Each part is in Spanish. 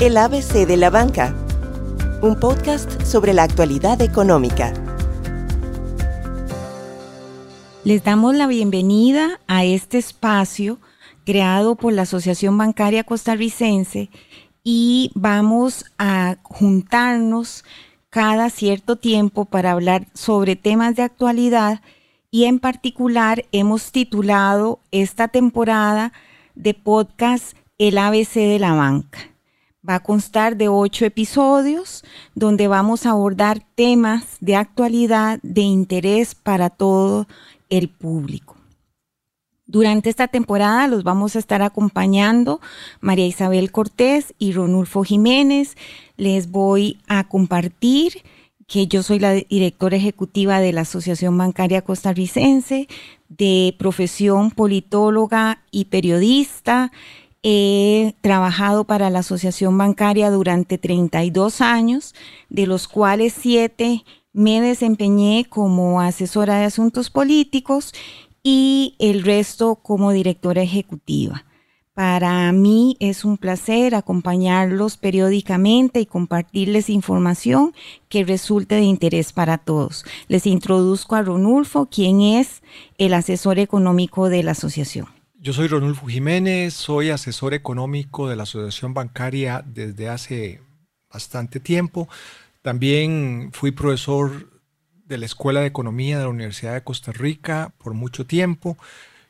El ABC de la Banca, un podcast sobre la actualidad económica. Les damos la bienvenida a este espacio creado por la Asociación Bancaria Costarricense y vamos a juntarnos cada cierto tiempo para hablar sobre temas de actualidad y en particular hemos titulado esta temporada de podcast El ABC de la banca. Va a constar de ocho episodios donde vamos a abordar temas de actualidad de interés para todo el público. Durante esta temporada los vamos a estar acompañando María Isabel Cortés y Ronulfo Jiménez. Les voy a compartir que yo soy la directora ejecutiva de la Asociación Bancaria Costarricense, de profesión politóloga y periodista He trabajado para la Asociación Bancaria durante 32 años, de los cuales siete me desempeñé como asesora de asuntos políticos y el resto como directora ejecutiva. Para mí es un placer acompañarlos periódicamente y compartirles información que resulte de interés para todos. Les introduzco a Ronulfo, quien es el asesor económico de la asociación. Yo soy Ronulfo Jiménez, soy asesor económico de la Asociación Bancaria desde hace bastante tiempo. También fui profesor de la Escuela de Economía de la Universidad de Costa Rica por mucho tiempo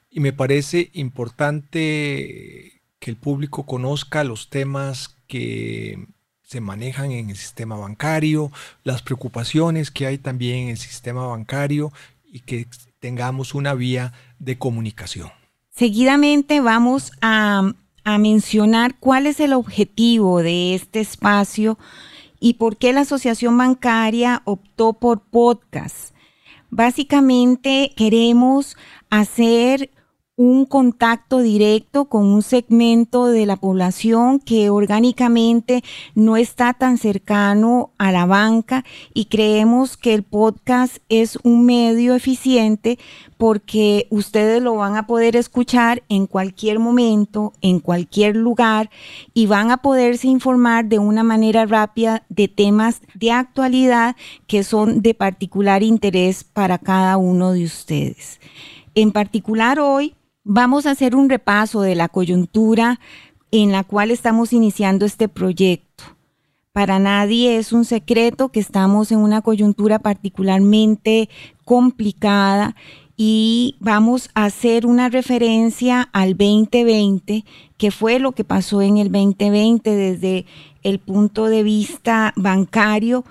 y me parece importante que el público conozca los temas que se manejan en el sistema bancario, las preocupaciones que hay también en el sistema bancario y que tengamos una vía de comunicación. Seguidamente vamos a, mencionar cuál es el objetivo de este espacio y por qué la Asociación Bancaria optó por podcast. Básicamente queremos hacer un contacto directo con un segmento de la población que orgánicamente no está tan cercano a la banca y creemos que el podcast es un medio eficiente porque ustedes lo van a poder escuchar en cualquier momento, en cualquier lugar y van a poderse informar de una manera rápida de temas de actualidad que son de particular interés para cada uno de ustedes. En particular hoy Vamos a hacer un repaso de la coyuntura en la cual estamos iniciando este proyecto. Para nadie es un secreto que estamos en una coyuntura particularmente complicada y vamos a hacer una referencia al 2020, que fue lo que pasó en el 2020 desde el punto de vista bancario,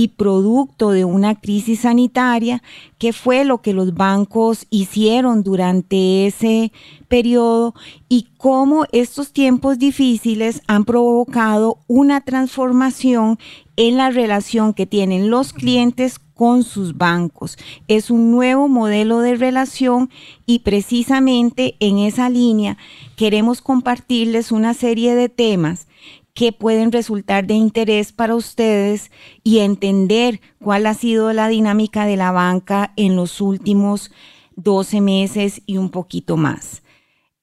y producto de una crisis sanitaria, que fue lo que los bancos hicieron durante ese periodo y cómo estos tiempos difíciles han provocado una transformación en la relación que tienen los clientes con sus bancos. Es un nuevo modelo de relación y precisamente en esa línea queremos compartirles una serie de temas que pueden resultar de interés para ustedes y entender cuál ha sido la dinámica de la banca en los últimos 12 meses y un poquito más.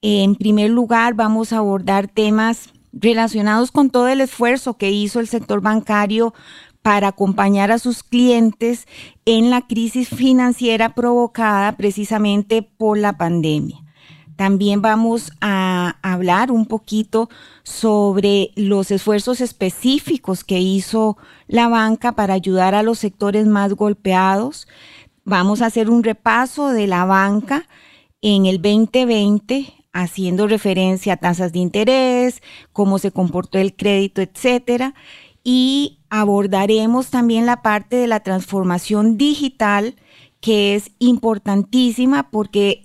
En primer lugar, vamos a abordar temas relacionados con todo el esfuerzo que hizo el sector bancario para acompañar a sus clientes en la crisis financiera provocada precisamente por la pandemia. También vamos a hablar un poquito sobre los esfuerzos específicos que hizo la banca para ayudar a los sectores más golpeados. Vamos a hacer un repaso de la banca en el 2020, haciendo referencia a tasas de interés, cómo se comportó el crédito, etcétera. Y abordaremos también la parte de la transformación digital, que es importantísima porque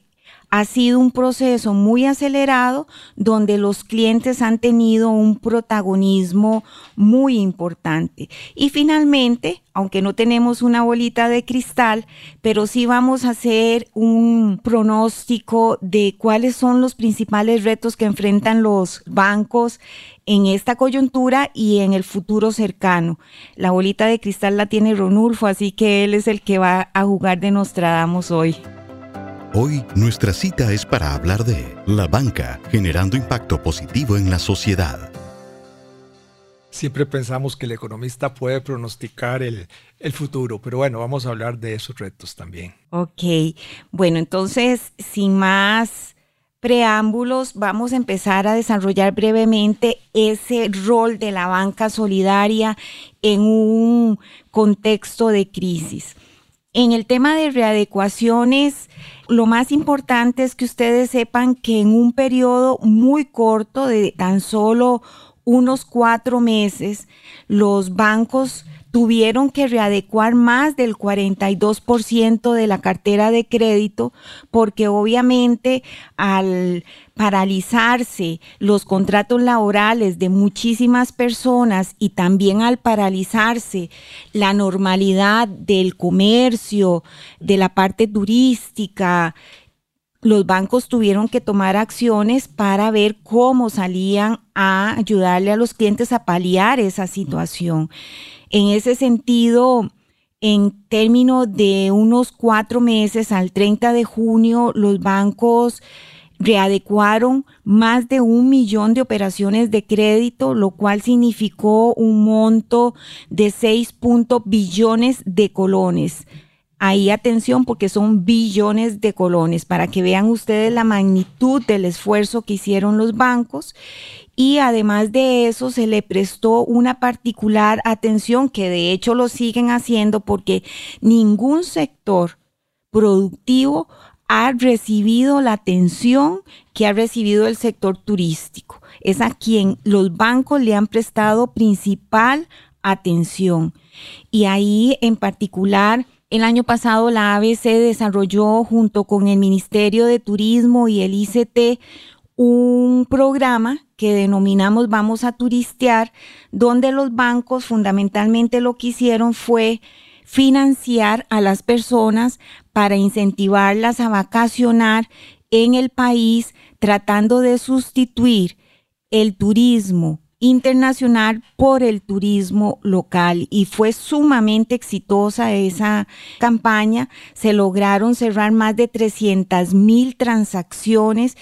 ha sido un proceso muy acelerado donde los clientes han tenido un protagonismo muy importante. Y finalmente, aunque no tenemos una bolita de cristal, pero sí vamos a hacer un pronóstico de cuáles son los principales retos que enfrentan los bancos en esta coyuntura y en el futuro cercano. La bolita de cristal la tiene Ronulfo, así que él es el que va a jugar de Nostradamus hoy. Hoy nuestra cita es para hablar de la banca generando impacto positivo en la sociedad. Siempre pensamos que el economista puede pronosticar el, el, futuro, pero bueno, vamos a hablar de esos retos también. Ok, bueno, entonces, sin más preámbulos, vamos a empezar a desarrollar brevemente ese rol de la banca solidaria en un contexto de crisis. En el tema de readecuaciones, lo más importante es que ustedes sepan que en un periodo muy corto de tan solo unos cuatro meses, los bancos tuvieron que readecuar más del 42% de la cartera de crédito porque obviamente al paralizarse los contratos laborales de muchísimas personas y también al paralizarse la normalidad del comercio, de la parte turística, los bancos tuvieron que tomar acciones para ver cómo salían a ayudarle a los clientes a paliar esa situación. En ese sentido, en términos de unos cuatro meses al 30 de junio, los bancos readecuaron más de un millón de operaciones de crédito, lo cual significó un monto de 6 billones de colones. Ahí atención porque son billones de colones para que vean ustedes la magnitud del esfuerzo que hicieron los bancos y además de eso se le prestó una particular atención que de hecho lo siguen haciendo porque ningún sector productivo ha recibido la atención que ha recibido el sector turístico. Es a quien los bancos le han prestado principal atención. Y ahí en particular, el año pasado la ABC desarrolló junto con el Ministerio de Turismo y el ICT un programa que denominamos Vamos a Turistear, donde los bancos fundamentalmente lo que hicieron fue financiar a las personas para incentivarlas a vacacionar en el país, tratando de sustituir el turismo internacional por el turismo local y fue sumamente exitosa esa campaña. Se lograron cerrar más de 300 mil transacciones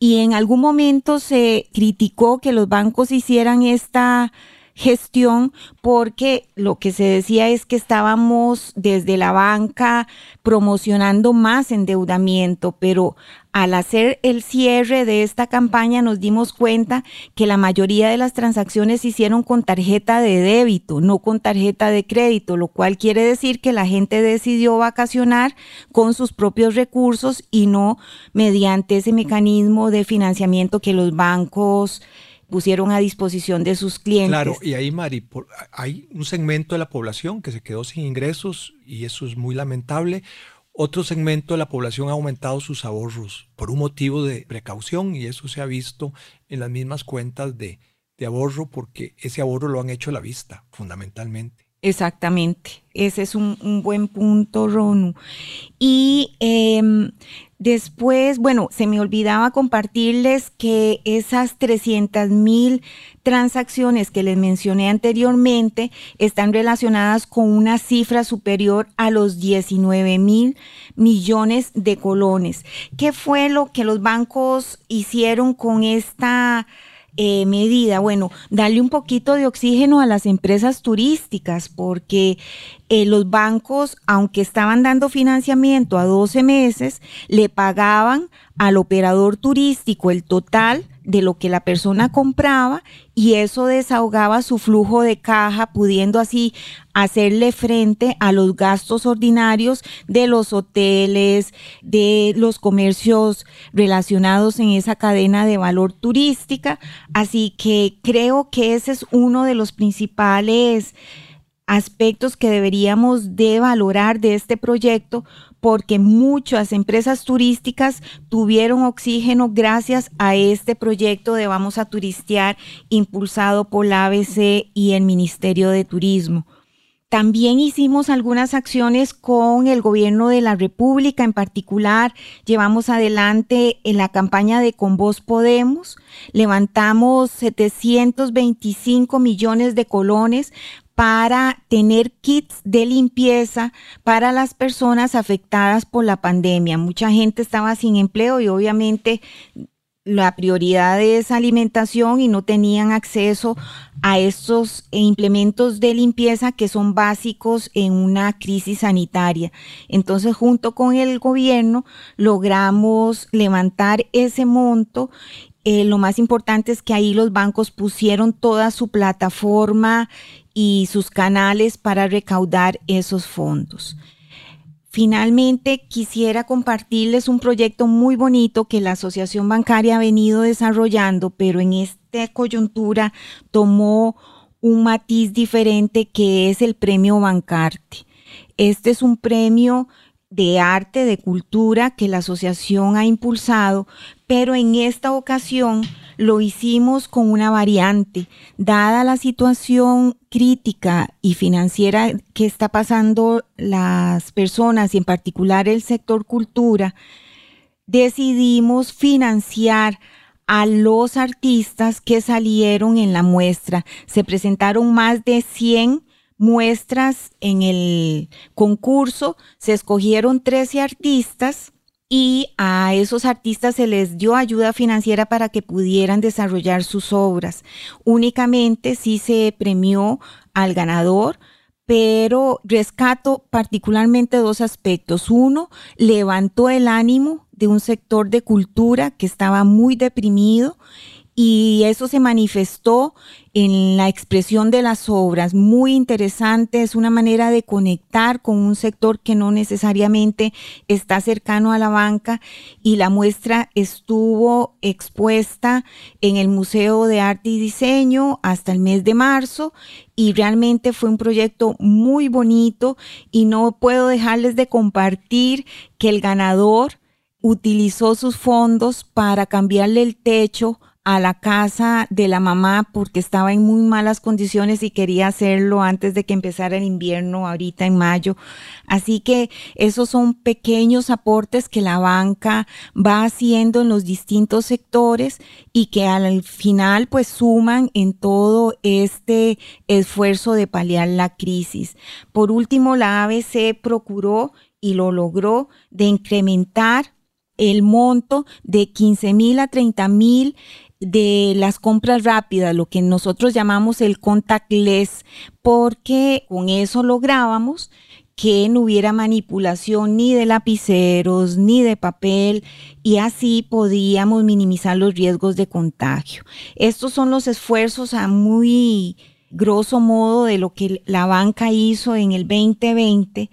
y en algún momento se criticó que los bancos hicieran esta gestión porque lo que se decía es que estábamos desde la banca promocionando más endeudamiento, pero al hacer el cierre de esta campaña nos dimos cuenta que la mayoría de las transacciones se hicieron con tarjeta de débito, no con tarjeta de crédito, lo cual quiere decir que la gente decidió vacacionar con sus propios recursos y no mediante ese mecanismo de financiamiento que los bancos pusieron a disposición de sus clientes. Claro, y ahí, Mari, hay un segmento de la población que se quedó sin ingresos y eso es muy lamentable. Otro segmento de la población ha aumentado sus ahorros por un motivo de precaución y eso se ha visto en las mismas cuentas de, de ahorro porque ese ahorro lo han hecho a la vista, fundamentalmente. Exactamente, ese es un, buen punto, Ronu. Y em, después, bueno, se me olvidaba compartirles que esas 300 mil transacciones que les mencioné anteriormente están relacionadas con una cifra superior a los 19 mil millones de colones. ¿Qué fue lo que los bancos hicieron con esta eh, medida? Bueno, darle un poquito de oxígeno a las empresas turísticas, porque eh, los bancos, aunque estaban dando financiamiento a 12 meses, le pagaban al operador turístico el total de lo que la persona compraba y eso desahogaba su flujo de caja, pudiendo así hacerle frente a los gastos ordinarios de los hoteles, de los comercios relacionados en esa cadena de valor turística. Así que creo que ese es uno de los principales aspectos que deberíamos de valorar de este proyecto porque muchas empresas turísticas tuvieron oxígeno gracias a este proyecto de Vamos a Turistear impulsado por la ABC y el Ministerio de Turismo. También hicimos algunas acciones con el gobierno de la República, en particular llevamos adelante en la campaña de Con Vos Podemos, levantamos 725 millones de colones para tener kits de limpieza para las personas afectadas por la pandemia. Mucha gente estaba sin empleo y obviamente la prioridad es alimentación y no tenían acceso a estos implementos de limpieza que son básicos en una crisis sanitaria. Entonces, junto con el gobierno, logramos levantar ese monto. Eh, lo más importante es que ahí los bancos pusieron toda su plataforma y sus canales para recaudar esos fondos. Finalmente, quisiera compartirles un proyecto muy bonito que la Asociación Bancaria ha venido desarrollando, pero en esta coyuntura tomó un matiz diferente que es el premio Bancarte. Este es un premio de arte, de cultura que la asociación ha impulsado, pero en esta ocasión lo hicimos con una variante. Dada la situación crítica y financiera que está pasando las personas y en particular el sector cultura, decidimos financiar a los artistas que salieron en la muestra. Se presentaron más de 100 muestras en el concurso, se escogieron 13 artistas y a esos artistas se les dio ayuda financiera para que pudieran desarrollar sus obras. Únicamente sí se premió al ganador, pero rescato particularmente dos aspectos. Uno, levantó el ánimo de un sector de cultura que estaba muy deprimido y eso se manifestó en la expresión de las obras. Muy interesante, es una manera de conectar con un sector que no necesariamente está cercano a la banca y la muestra estuvo expuesta en el Museo de Arte y Diseño hasta el mes de marzo y realmente fue un proyecto muy bonito y no puedo dejarles de compartir que el ganador utilizó sus fondos para cambiarle el techo a la casa de la mamá porque estaba en muy malas condiciones y quería hacerlo antes de que empezara el invierno, ahorita en mayo. Así que esos son pequeños aportes que la banca va haciendo en los distintos sectores y que al final pues suman en todo este esfuerzo de paliar la crisis. Por último, la ABC procuró y lo logró de incrementar el monto de 15 mil a 30 mil de las compras rápidas, lo que nosotros llamamos el contactless, porque con eso lográbamos que no hubiera manipulación ni de lapiceros ni de papel y así podíamos minimizar los riesgos de contagio. Estos son los esfuerzos a muy grosso modo de lo que la banca hizo en el 2020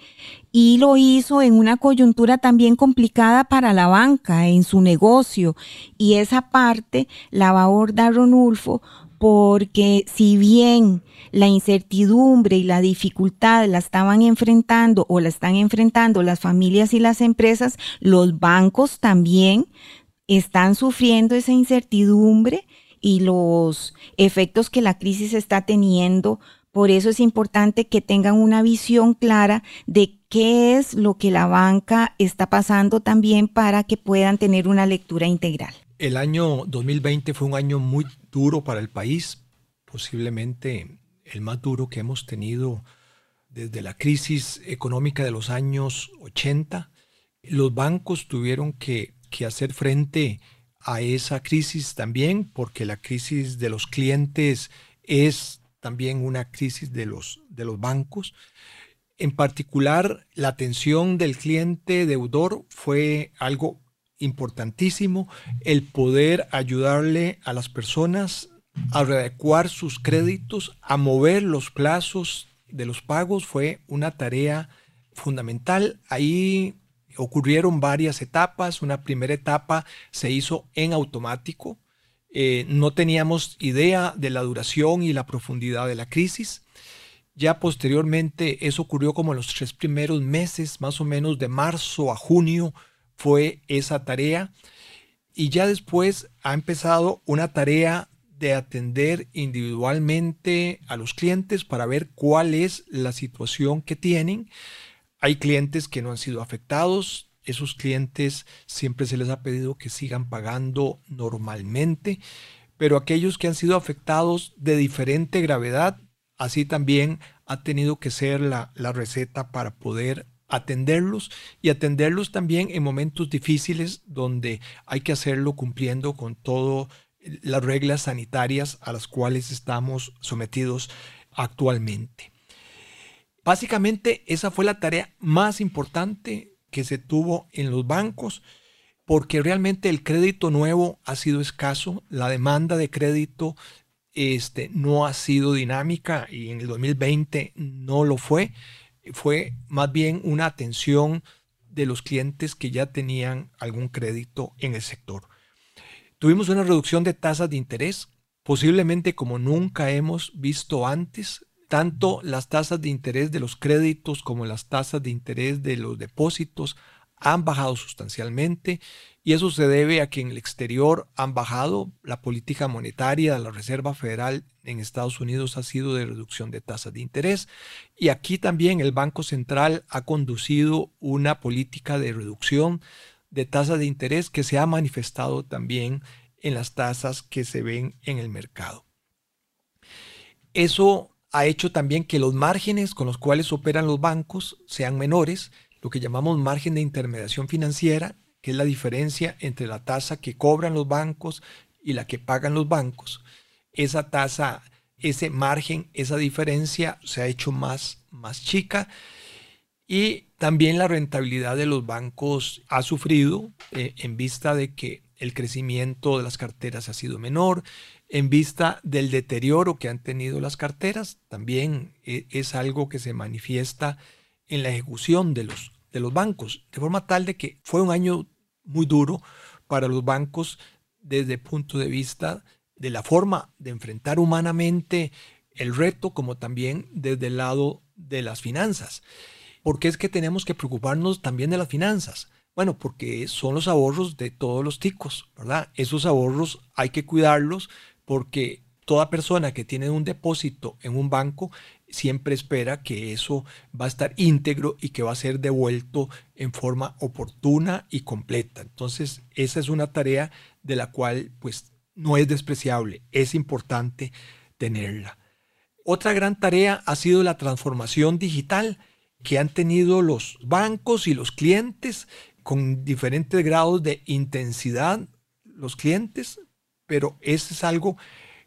y lo hizo en una coyuntura también complicada para la banca, en su negocio. Y esa parte la va a abordar Ronulfo porque si bien la incertidumbre y la dificultad la estaban enfrentando o la están enfrentando las familias y las empresas, los bancos también están sufriendo esa incertidumbre y los efectos que la crisis está teniendo. Por eso es importante que tengan una visión clara de qué es lo que la banca está pasando también para que puedan tener una lectura integral. El año 2020 fue un año muy duro para el país, posiblemente el más duro que hemos tenido desde la crisis económica de los años 80. Los bancos tuvieron que, hacer frente a esa crisis también, porque la crisis de los clientes es también una crisis de los, de los bancos. En particular, la atención del cliente deudor fue algo importantísimo, el poder ayudarle a las personas a readecuar sus créditos, a mover los plazos de los pagos fue una tarea fundamental. Ahí ocurrieron varias etapas. Una primera etapa se hizo en automático. Eh, no teníamos idea de la duración y la profundidad de la crisis. Ya posteriormente eso ocurrió como en los tres primeros meses, más o menos de marzo a junio fue esa tarea. Y ya después ha empezado una tarea de atender individualmente a los clientes para ver cuál es la situación que tienen hay clientes que no han sido afectados. Esos clientes siempre se les ha pedido que sigan pagando normalmente, pero aquellos que han sido afectados de diferente gravedad, así también ha tenido que ser la, la receta para poder atenderlos y atenderlos también en momentos difíciles donde hay que hacerlo cumpliendo con todas las reglas sanitarias a las cuales estamos sometidos actualmente. Básicamente esa fue la tarea más importante que se tuvo en los bancos porque realmente el crédito nuevo ha sido escaso, la demanda de crédito este, no ha sido dinámica y en el 2020 no lo fue. Fue más bien una atención de los clientes que ya tenían algún crédito en el sector. Tuvimos una reducción de tasas de interés, posiblemente como nunca hemos visto antes. Tanto las tasas de interés de los créditos como las tasas de interés de los depósitos han bajado sustancialmente y eso se debe a que en el exterior han bajado. La política monetaria de la Reserva Federal en Estados Unidos ha sido de reducción de tasas de interés y aquí también el Banco Central ha conducido una política de reducción de tasas de interés que se ha manifestado también en las tasas que se ven en el mercado. Eso ha hecho también que los márgenes con los cuales operan los bancos sean menores lo que llamamos margen de intermediación financiera, que es la diferencia entre la tasa que cobran los bancos y la que pagan los bancos. Esa tasa, ese margen, esa diferencia se ha hecho más, más chica y también la rentabilidad de los bancos ha sufrido eh, en vista de que el crecimiento de las carteras ha sido menor, en vista del deterioro que han tenido las carteras, también eh, es algo que se manifiesta en la ejecución de los, de los bancos, de forma tal de que fue un año muy duro para los bancos desde el punto de vista de la forma de enfrentar humanamente el reto, como también desde el lado de las finanzas. ¿Por qué es que tenemos que preocuparnos también de las finanzas? Bueno, porque son los ahorros de todos los ticos, ¿verdad? Esos ahorros hay que cuidarlos porque toda persona que tiene un depósito en un banco siempre espera que eso va a estar íntegro y que va a ser devuelto en forma oportuna y completa. Entonces, esa es una tarea de la cual pues no es despreciable, es importante tenerla. Otra gran tarea ha sido la transformación digital que han tenido los bancos y los clientes con diferentes grados de intensidad, los clientes, pero eso es algo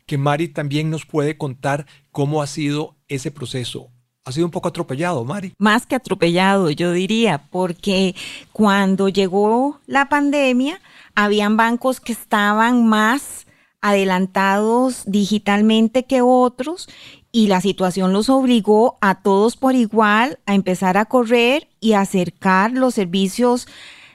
que Mari también nos puede contar cómo ha sido ese proceso. Ha sido un poco atropellado, Mari. Más que atropellado, yo diría, porque cuando llegó la pandemia, habían bancos que estaban más adelantados digitalmente que otros y la situación los obligó a todos por igual a empezar a correr y acercar los servicios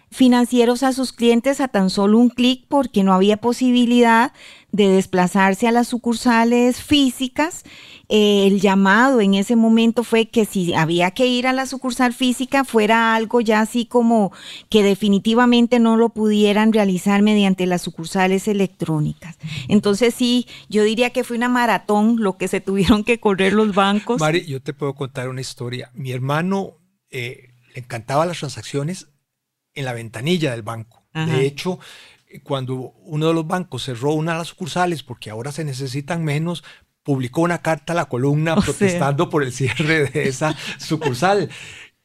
financieros a sus clientes a tan solo un clic porque no había posibilidad de desplazarse a las sucursales físicas. Eh, el llamado en ese momento fue que si había que ir a la sucursal física fuera algo ya así como que definitivamente no lo pudieran realizar mediante las sucursales electrónicas. Entonces sí, yo diría que fue una maratón lo que se tuvieron que correr los bancos. Mari, yo te puedo contar una historia. Mi hermano eh, le encantaba las transacciones en la ventanilla del banco. De hecho, cuando uno de los bancos cerró una de las sucursales porque ahora se necesitan menos, publicó una carta a la columna protestando por el cierre de esa sucursal.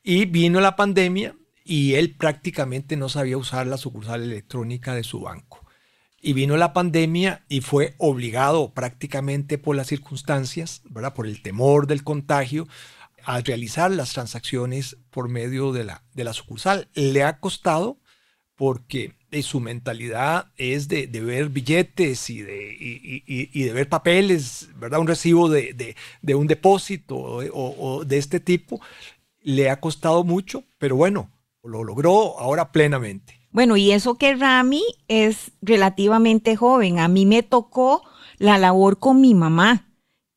Y vino la pandemia y él prácticamente no sabía usar la sucursal electrónica de su banco. Y vino la pandemia y fue obligado prácticamente por las circunstancias, ¿verdad? por el temor del contagio, a realizar las transacciones por medio de la, de la sucursal. Le ha costado porque su mentalidad es de, ver billetes y de, y, de ver papeles, ¿verdad? Un recibo de, un depósito o, de este tipo. Le ha costado mucho, pero bueno, lo logró ahora plenamente. Bueno, y eso que Rami es relativamente joven. A mí me tocó la labor con mi mamá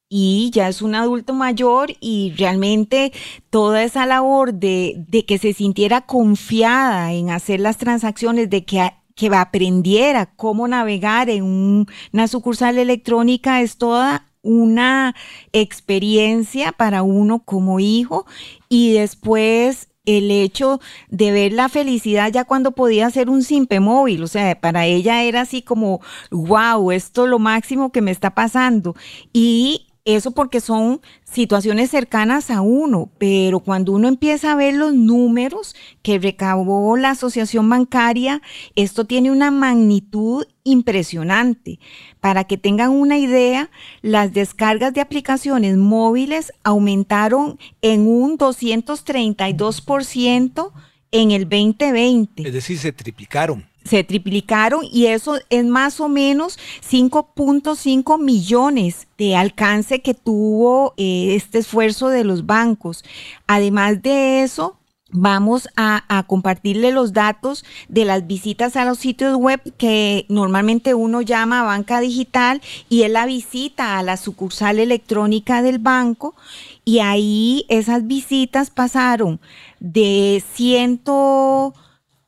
y ya es un adulto mayor y realmente toda esa labor de, que se sintiera confiada en hacer las transacciones, de que, que aprendiera cómo navegar en una sucursal electrónica es toda una experiencia para uno como hijo y después el hecho de ver la felicidad ya cuando podía ser un simple móvil, o sea, para ella era así como, wow, esto es lo máximo que me está pasando. Y Eso porque son situaciones cercanas a uno, pero cuando uno empieza a ver los números que recabó la asociación bancaria, esto tiene una magnitud impresionante. Para que tengan una idea, las descargas de aplicaciones móviles aumentaron en un 232% en el 2020. Es decir, se triplicaron se triplicaron y eso es más o menos 5.5 millones de alcance que tuvo eh, este esfuerzo de los bancos. Además de eso, vamos a, a, compartirle los datos de las visitas a los sitios web que normalmente uno llama banca digital y es la visita a la sucursal electrónica del banco y ahí esas visitas pasaron de ciento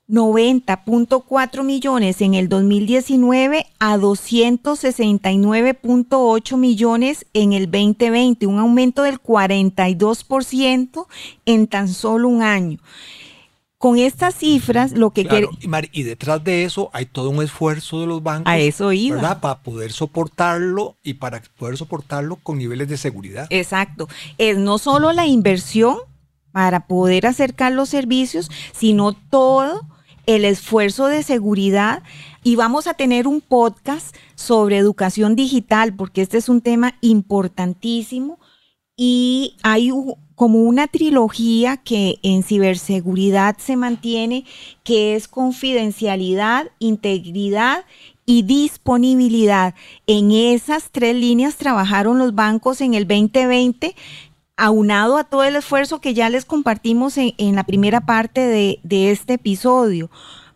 90.4 millones en el 2019 a 269.8 millones en el 2020, un aumento del 42% en tan solo un año. Con estas cifras, lo que claro, y, detrás de eso hay todo un esfuerzo de los bancos. A eso iba. Para poder soportarlo y para poder soportarlo con niveles de seguridad. Exacto. Es no solo la inversión para poder acercar los servicios, sino todo el esfuerzo de seguridad y vamos a tener un podcast sobre educación digital porque este es un tema importantísimo y hay como una trilogía que en ciberseguridad se mantiene que es confidencialidad, integridad y disponibilidad. En esas tres líneas trabajaron los bancos en el 2020 aunado a todo el esfuerzo que ya les compartimos en, la primera parte de, de, este episodio.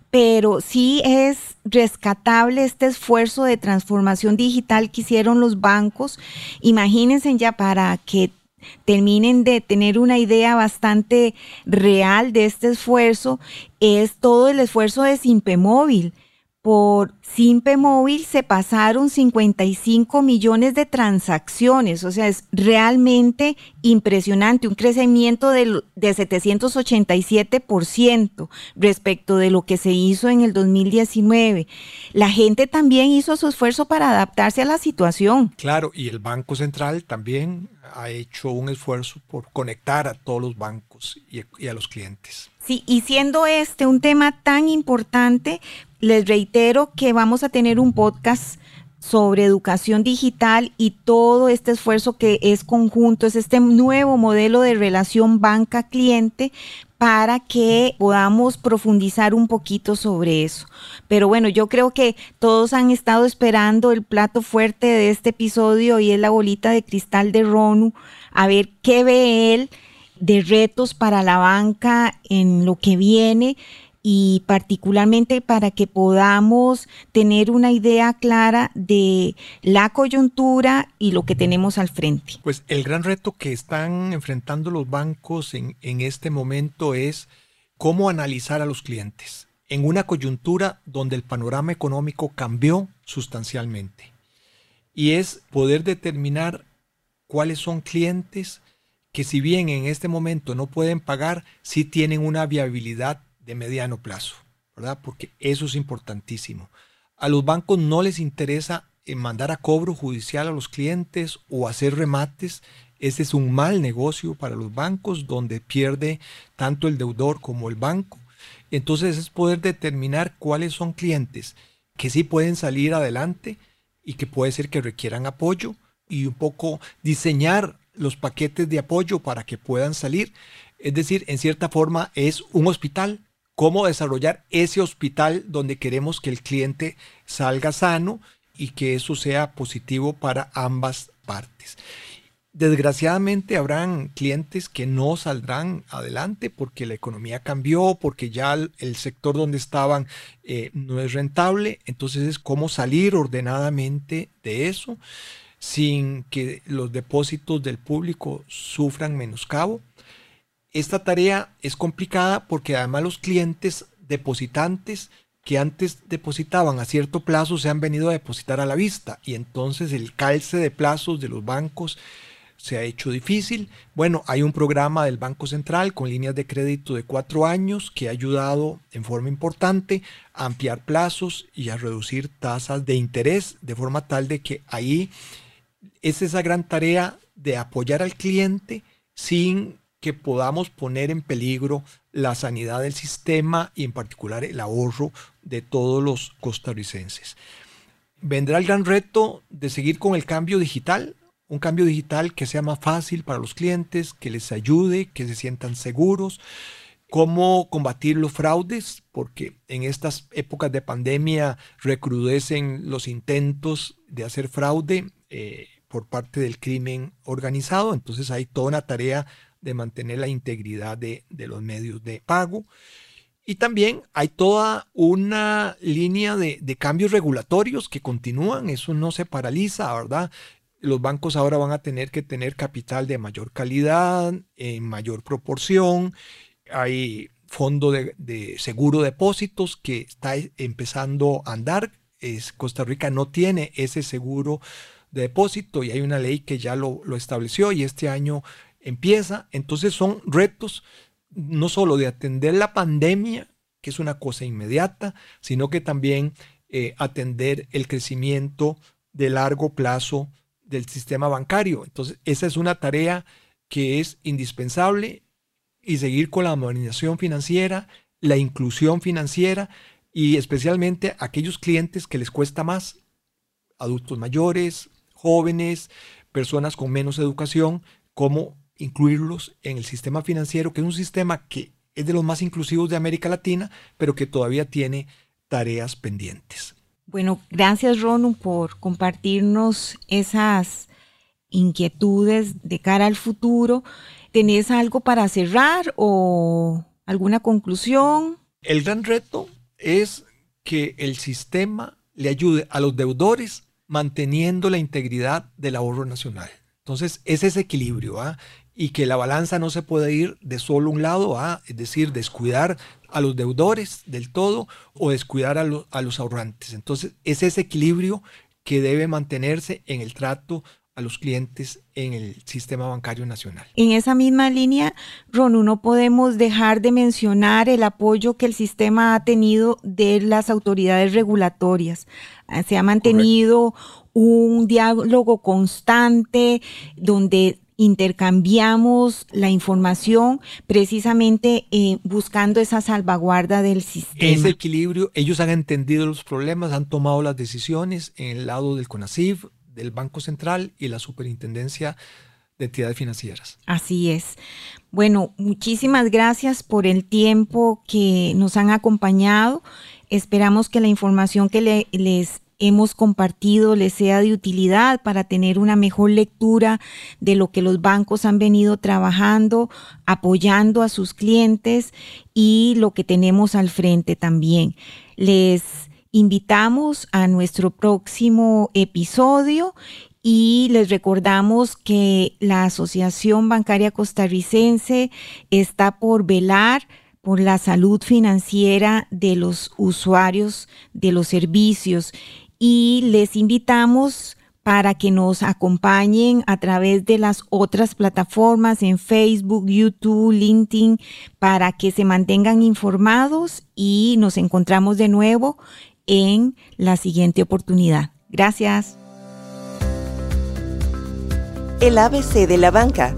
Pero sí es rescatable este esfuerzo de transformación digital que hicieron los bancos. Imagínense ya para que terminen de tener una idea bastante real de este esfuerzo, es todo el esfuerzo de Simpe Móvil por Simpe Móvil se pasaron 55 millones de transacciones, o sea, es realmente impresionante, un crecimiento de, de 787% respecto de lo que se hizo en el 2019. La gente también hizo su esfuerzo para adaptarse a la situación. Claro, y el Banco Central también ha hecho un esfuerzo por conectar a todos los bancos y a los clientes. Sí, y siendo este un tema tan importante, les reitero que vamos a tener un podcast sobre educación digital y todo este esfuerzo que es conjunto, es este nuevo modelo de relación banca-cliente para que podamos profundizar un poquito sobre eso. Pero bueno, yo creo que todos han estado esperando el plato fuerte de este episodio y es la bolita de cristal de Ronu, a ver qué ve él de retos para la banca en lo que viene y particularmente para que podamos tener una idea clara de la coyuntura y lo que tenemos al frente. Pues el gran reto que están enfrentando los bancos en, en este momento es cómo analizar a los clientes en una coyuntura donde el panorama económico cambió sustancialmente. Y es poder determinar cuáles son clientes que si bien en este momento no pueden pagar, sí tienen una viabilidad de mediano plazo, ¿verdad? Porque eso es importantísimo. A los bancos no les interesa eh, mandar a cobro judicial a los clientes o hacer remates. Ese es un mal negocio para los bancos donde pierde tanto el deudor como el banco. Entonces es poder determinar cuáles son clientes que sí pueden salir adelante y que puede ser que requieran apoyo y un poco diseñar los paquetes de apoyo para que puedan salir. Es decir, en cierta forma es un hospital cómo desarrollar ese hospital donde queremos que el cliente salga sano y que eso sea positivo para ambas partes. Desgraciadamente habrán clientes que no saldrán adelante porque la economía cambió, porque ya el sector donde estaban eh, no es rentable. Entonces es cómo salir ordenadamente de eso sin que los depósitos del público sufran menoscabo esta tarea es complicada porque además los clientes depositantes que antes depositaban a cierto plazo se han venido a depositar a la vista y entonces el calce de plazos de los bancos se ha hecho difícil. Bueno, hay un programa del Banco Central con líneas de crédito de cuatro años que ha ayudado en forma importante a ampliar plazos y a reducir tasas de interés de forma tal de que ahí es esa gran tarea de apoyar al cliente sin que podamos poner en peligro la sanidad del sistema y en particular el ahorro de todos los costarricenses. Vendrá el gran reto de seguir con el cambio digital, un cambio digital que sea más fácil para los clientes, que les ayude, que se sientan seguros, cómo combatir los fraudes, porque en estas épocas de pandemia recrudecen los intentos de hacer fraude eh, por parte del crimen organizado, entonces hay toda una tarea de mantener la integridad de, los medios de pago. Y también hay toda una línea de, cambios regulatorios que continúan, eso no se paraliza, ¿verdad? Los bancos ahora van a tener que tener capital de mayor calidad, en mayor proporción, hay fondo de, seguro de depósitos que está empezando a andar. Costa Rica no tiene ese seguro de depósito y hay una ley que ya lo, estableció y este año empieza. Entonces son retos no solo de atender la pandemia, que es una cosa inmediata, sino que también eh, atender el crecimiento de largo plazo del sistema bancario. Entonces, esa es una tarea que es indispensable y seguir con la modernización financiera, la inclusión financiera y especialmente aquellos clientes que les cuesta más, adultos mayores, jóvenes, personas con menos educación, cómo incluirlos en el sistema financiero, que es un sistema que es de los más inclusivos de América Latina, pero que todavía tiene tareas pendientes. Bueno, gracias Ronu por compartirnos esas inquietudes de cara al futuro. ¿Tenés algo para cerrar o alguna conclusión? El gran reto es que el sistema le ayude a los deudores manteniendo la integridad del ahorro nacional. Entonces, es ese equilibrio, ¿ah? y que la balanza no se puede ir de solo un lado, ¿ah? es decir, descuidar a los deudores del todo o descuidar a, a los ahorrantes. Entonces, es ese equilibrio que debe mantenerse en el trato a los clientes en el sistema bancario nacional. En esa misma línea, Ron, no podemos dejar de mencionar el apoyo que el sistema ha tenido de las autoridades regulatorias. Ah, se ha mantenido un diálogo constante donde intercambiamos la información precisamente eh, buscando esa salvaguarda del sistema. Ese equilibrio, ellos han entendido los problemas, han tomado las decisiones en el lado del CONACIF, del Banco Central y la Superintendencia de Entidades Financieras. Así es. Bueno, muchísimas gracias por el tiempo que nos han acompañado. Esperamos que la información que les hemos compartido les sea de utilidad para tener una mejor lectura de lo que los bancos han venido trabajando, apoyando a sus clientes y lo que tenemos al frente también. Les invitamos a nuestro próximo episodio y les recordamos que la Asociación Bancaria Costarricense está por velar por la salud financiera de los usuarios de los servicios y les invitamos para que nos acompañen a través de las otras plataformas en Facebook, YouTube, LinkedIn, para que se mantengan informados y nos encontramos de nuevo en la siguiente oportunidad. Gracias. El ABC de la banca,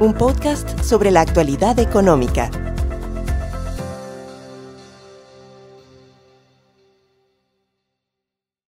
un podcast sobre la actualidad económica.